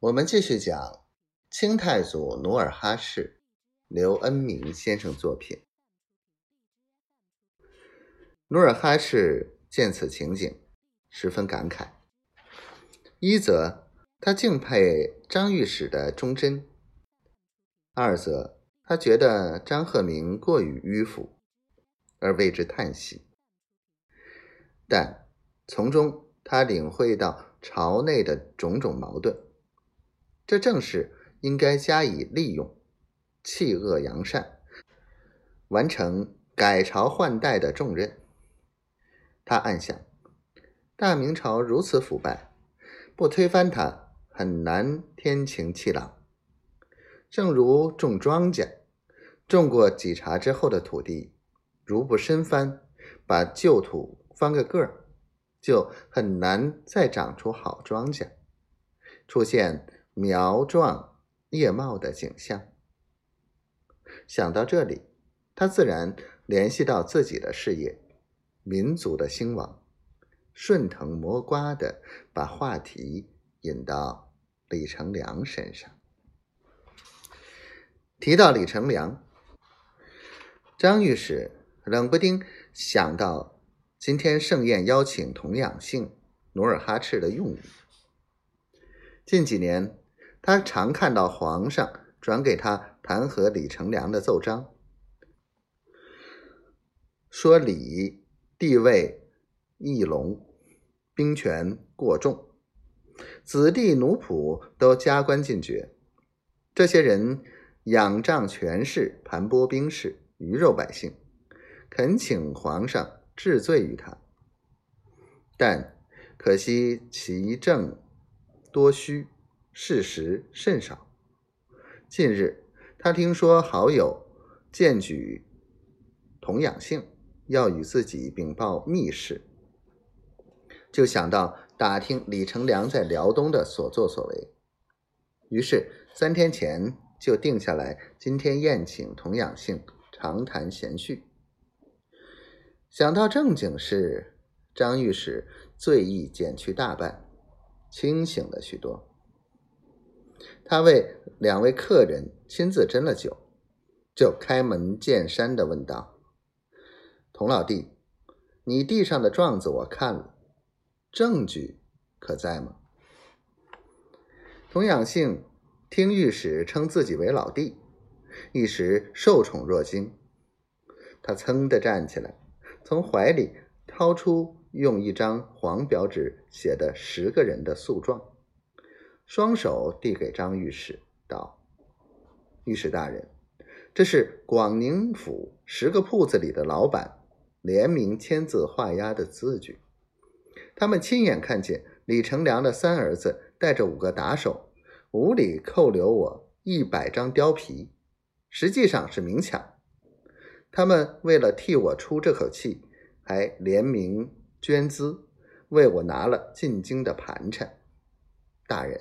我们继续讲清太祖努尔哈赤，刘恩明先生作品。努尔哈赤见此情景，十分感慨。一则他敬佩张御史的忠贞；二则他觉得张鹤鸣过于迂腐，而为之叹息。但从中他领会到朝内的种种矛盾。这正是应该加以利用，弃恶扬善，完成改朝换代的重任。他暗想：大明朝如此腐败，不推翻它，很难天晴气朗。正如种庄稼，种过几茬之后的土地，如不深翻，把旧土翻个个儿，就很难再长出好庄稼，出现。苗壮叶茂的景象。想到这里，他自然联系到自己的事业、民族的兴亡，顺藤摸瓜的把话题引到李成梁身上。提到李成梁，张御史冷不丁想到今天盛宴邀请童养性、努尔哈赤的用意。近几年。他常看到皇上转给他弹劾李成梁的奏章，说李地位翼龙，兵权过重，子弟奴仆都加官进爵，这些人仰仗权势盘剥兵士，鱼肉百姓，恳请皇上治罪于他。但可惜其政多虚。事实甚少。近日，他听说好友荐举童养性要与自己禀报密事，就想到打听李成梁在辽东的所作所为，于是三天前就定下来，今天宴请童养性长谈闲叙。想到正经事，张御史醉意减去大半，清醒了许多。他为两位客人亲自斟了酒，就开门见山的问道：“童老弟，你地上的状子我看了，证据可在吗？”童养性听御史称自己为老弟，一时受宠若惊，他噌的站起来，从怀里掏出用一张黄表纸写的十个人的诉状。双手递给张御史，道：“御史大人，这是广宁府十个铺子里的老板联名签字画押的字据。他们亲眼看见李成梁的三儿子带着五个打手，无理扣留我一百张貂皮，实际上是明抢。他们为了替我出这口气，还联名捐资，为我拿了进京的盘缠。大人。”